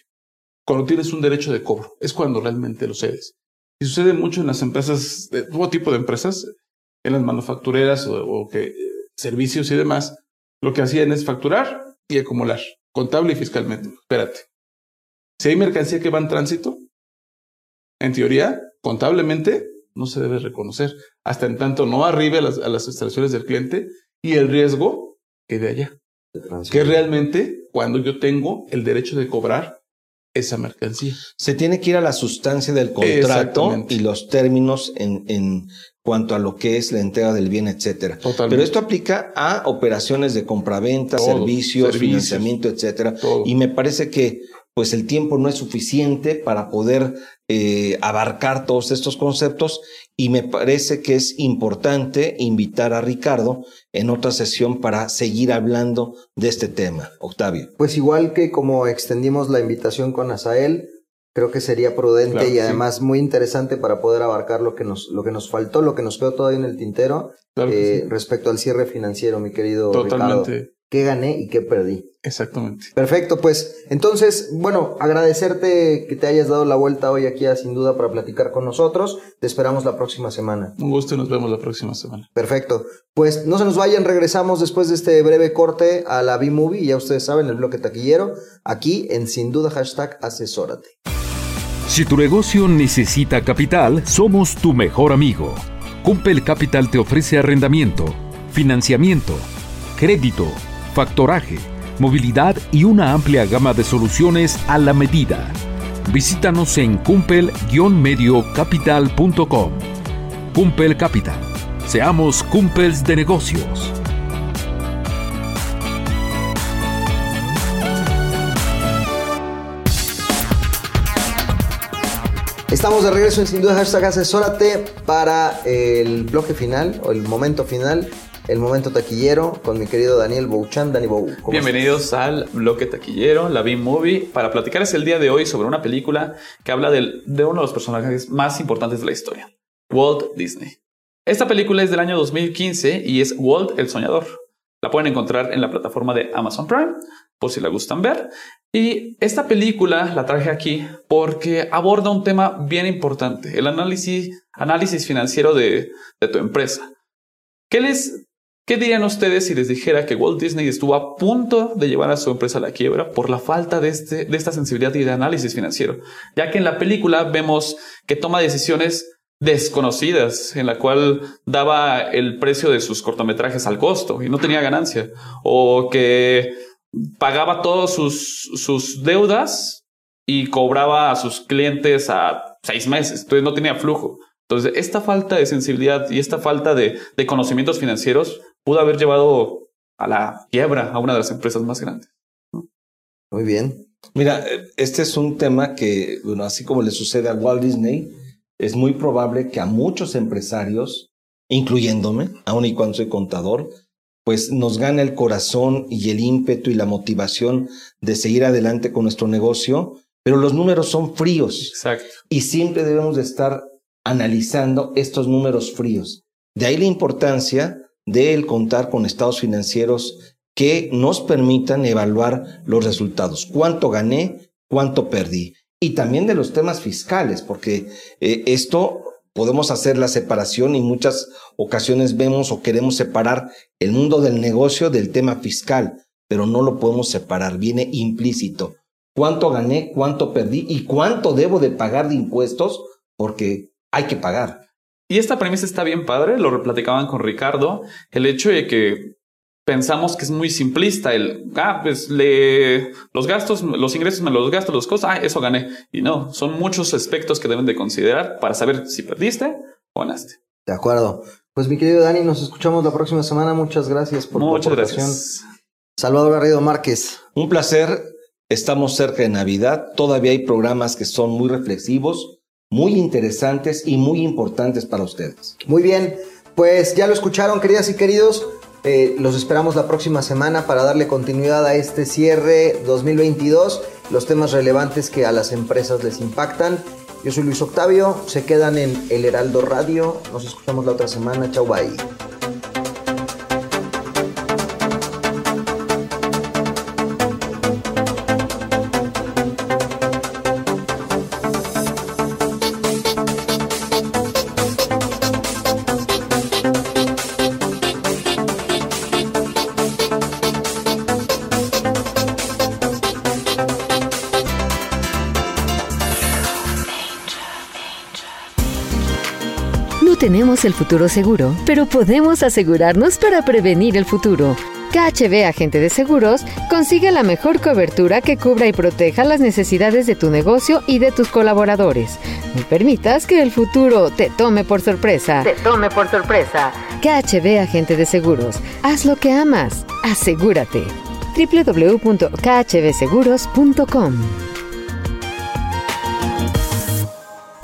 Cuando tienes un derecho de cobro, es cuando realmente lo cedes. Y sucede mucho en las empresas, de todo tipo de empresas, en las manufactureras o, que, servicios y demás, lo que hacían es facturar y acumular, contable y fiscalmente. Espérate. Si hay mercancía que va en tránsito, en teoría, contablemente, no se debe reconocer hasta en tanto no arribe a las, a las instalaciones del cliente y el riesgo quede allá. Que realmente cuando yo tengo el derecho de cobrar esa mercancía. Se tiene que ir a la sustancia del contrato y los términos en, en, cuanto a lo que es la entrega del bien, etcétera. Pero esto aplica a operaciones de compraventa, servicios, servicios, financiamiento, etcétera. Y me parece que pues el tiempo no es suficiente para poder eh, abarcar todos estos conceptos y me parece que es importante invitar a Ricardo en otra sesión para seguir hablando de este tema. Octavio. Pues igual que como extendimos la invitación con Asael, creo que sería prudente y además muy interesante para poder abarcar lo que nos, lo que nos faltó, lo que nos quedó todavía en el tintero eh, respecto al cierre financiero, mi querido Totalmente. Ricardo qué gané y qué perdí. Exactamente. Perfecto, pues entonces, bueno, agradecerte que te hayas dado la vuelta hoy aquí a Sin Duda para platicar con nosotros. Te esperamos la próxima semana. Un gusto y nos vemos la próxima semana. Perfecto. Pues no se nos vayan, regresamos después de este breve corte a la B-Movie, ya ustedes saben, el bloque taquillero, aquí en Sin Duda hashtag asesórate. Si tu negocio necesita capital, somos tu mejor amigo. Cumpel Capital te ofrece arrendamiento, financiamiento, crédito, factoraje, movilidad y una amplia gama de soluciones a la medida. Visítanos en cumpel-mediocapital.com. Cumpel Capital. Seamos cumpels de negocios. Estamos de regreso en Sin Duda Hashtag Asesórate para el bloque final o el momento final el momento taquillero con mi querido Daniel Bouchan. Dani Bou. Bienvenidos al bloque taquillero, la B-Movie, para platicarles el día de hoy sobre una película que habla de uno de los personajes más importantes de la historia, Walt Disney. Esta película es del año 2015 y es Walt el Soñador. La pueden encontrar en la plataforma de Amazon Prime, por si la gustan ver. Y esta película la traje aquí porque aborda un tema bien importante, el análisis, financiero de, de tu empresa. ¿Qué les ¿Qué dirían ustedes si les dijera que Walt Disney estuvo a punto de llevar a su empresa a la quiebra por la falta de, este, de esta sensibilidad y de análisis financiero? Ya que en la película vemos que toma decisiones desconocidas en la cual daba el precio de sus cortometrajes al costo y no tenía ganancia o que pagaba todas sus, sus deudas y cobraba a sus clientes a seis meses, entonces no tenía flujo. Entonces, esta falta de sensibilidad y esta falta de, de conocimientos financieros pudo haber llevado a la quiebra a una de las empresas más grandes. Muy bien. Mira, este es un tema que, bueno, así como le sucede a Walt Disney, es muy probable que a muchos empresarios, incluyéndome, aun y cuando soy contador, pues nos gane el corazón y el ímpetu y la motivación de seguir adelante con nuestro negocio, pero los números son fríos. Exacto. Y siempre debemos de estar analizando estos números fríos. De ahí la importancia de el contar con estados financieros que nos permitan evaluar los resultados. ¿Cuánto gané? ¿Cuánto perdí? Y también de los temas fiscales, porque eh, esto podemos hacer la separación y muchas ocasiones vemos o queremos separar el mundo del negocio del tema fiscal, pero no lo podemos separar, viene implícito. ¿Cuánto gané? ¿Cuánto perdí? ¿Y cuánto debo de pagar de impuestos? Porque hay que pagar. Y esta premisa está bien padre, lo replaticaban con Ricardo, el hecho de que pensamos que es muy simplista el, ah, pues le, los gastos, los ingresos me los gasto, los costos, ah, eso gané. Y no, son muchos aspectos que deben de considerar para saber si perdiste o ganaste. De acuerdo. Pues mi querido Dani, nos escuchamos la próxima semana. Muchas gracias por Muchas tu aportación. Gracias. Salvador Garrido Márquez. Un placer. Estamos cerca de Navidad. Todavía hay programas que son muy reflexivos muy interesantes y muy importantes para ustedes. Muy bien, pues ya lo escucharon, queridas y queridos. Eh, los esperamos la próxima semana para darle continuidad a este cierre 2022 los temas relevantes que a las empresas les impactan. Yo soy Luis Octavio, se quedan en El Heraldo Radio, nos escuchamos la otra semana, chau bye. Tenemos el futuro seguro, pero podemos asegurarnos para prevenir el futuro. KHB Agente de Seguros consigue la mejor cobertura que cubra y proteja las necesidades de tu negocio y de tus colaboradores. No permitas que el futuro te tome por sorpresa. Te tome por sorpresa. KHB Agente de Seguros. Haz lo que amas. Asegúrate. www.khbseguros.com